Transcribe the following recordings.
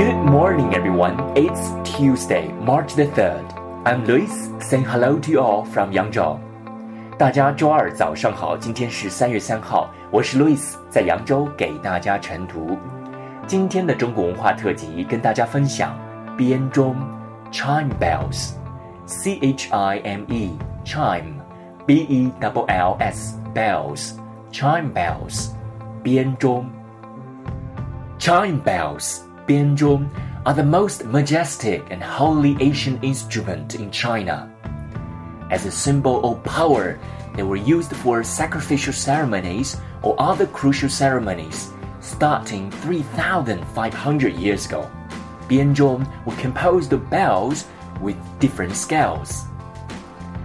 Good morning, everyone. It's Tuesday, March the 3rd. I'm Lewis saying hello to you all from Yangzhou. 大家周二早上好，今天是三月三号，我是 Lewis，在扬州给大家晨读。今天的中国文化特辑跟大家分享编钟 （chime bells）。C H I M E chime l s bells chime bells 编钟 chime bells 编钟 are the most majestic and holy ancient instrument in China. As a symbol of power, they were used for sacrificial ceremonies or other crucial ceremonies starting 3,500 years ago. Bianzhong were composed of bells with different scales.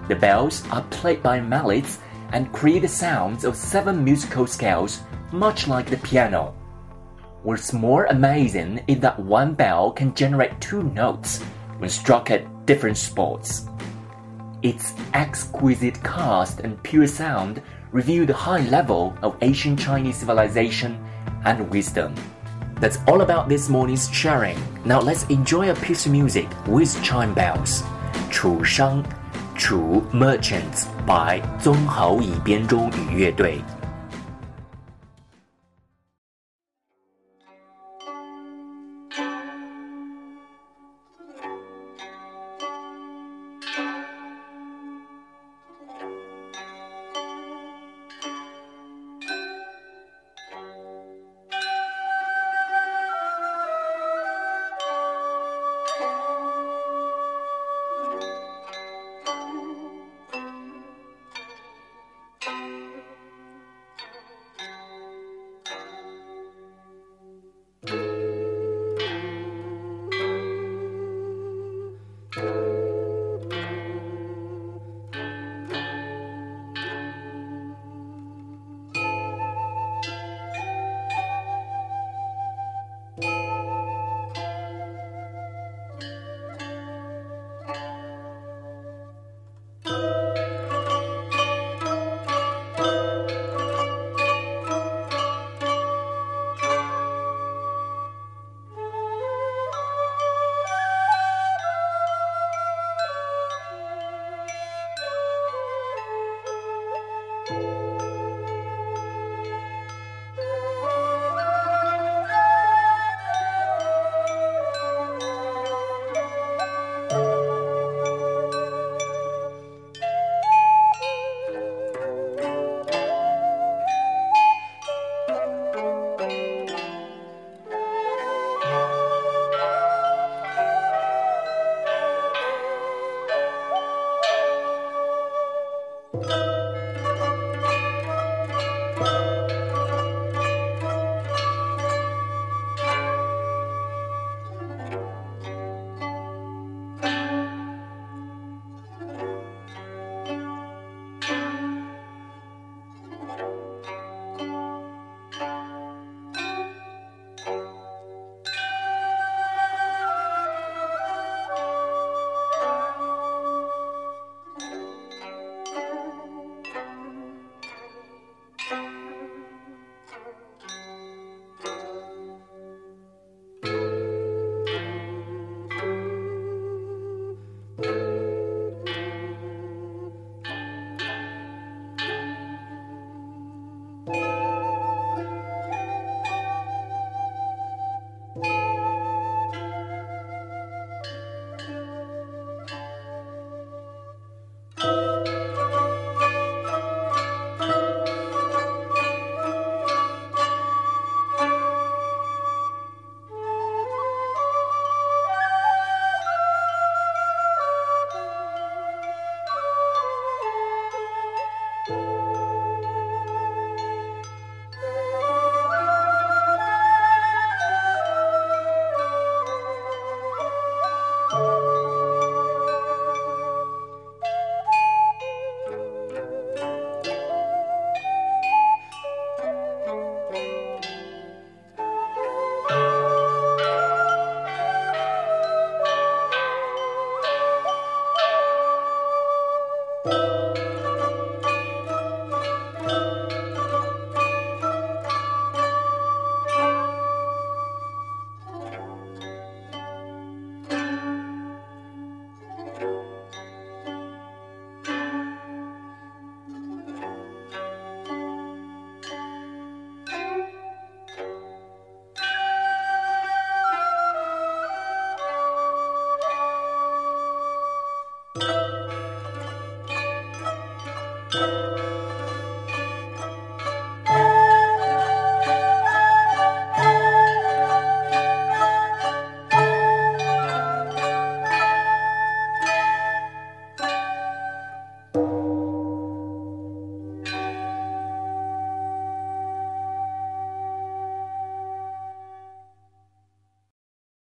The bells are played by mallets and create sounds of seven musical scales, much like the piano. What's more amazing is that one bell can generate two notes when struck at different spots. Its exquisite cast and pure sound reveal the high level of ancient Chinese civilization and wisdom. That's all about this morning's sharing. Now let's enjoy a piece of music with chime bells. Chu Shang, Chu Merchants by 曾侯乙编钟与乐队。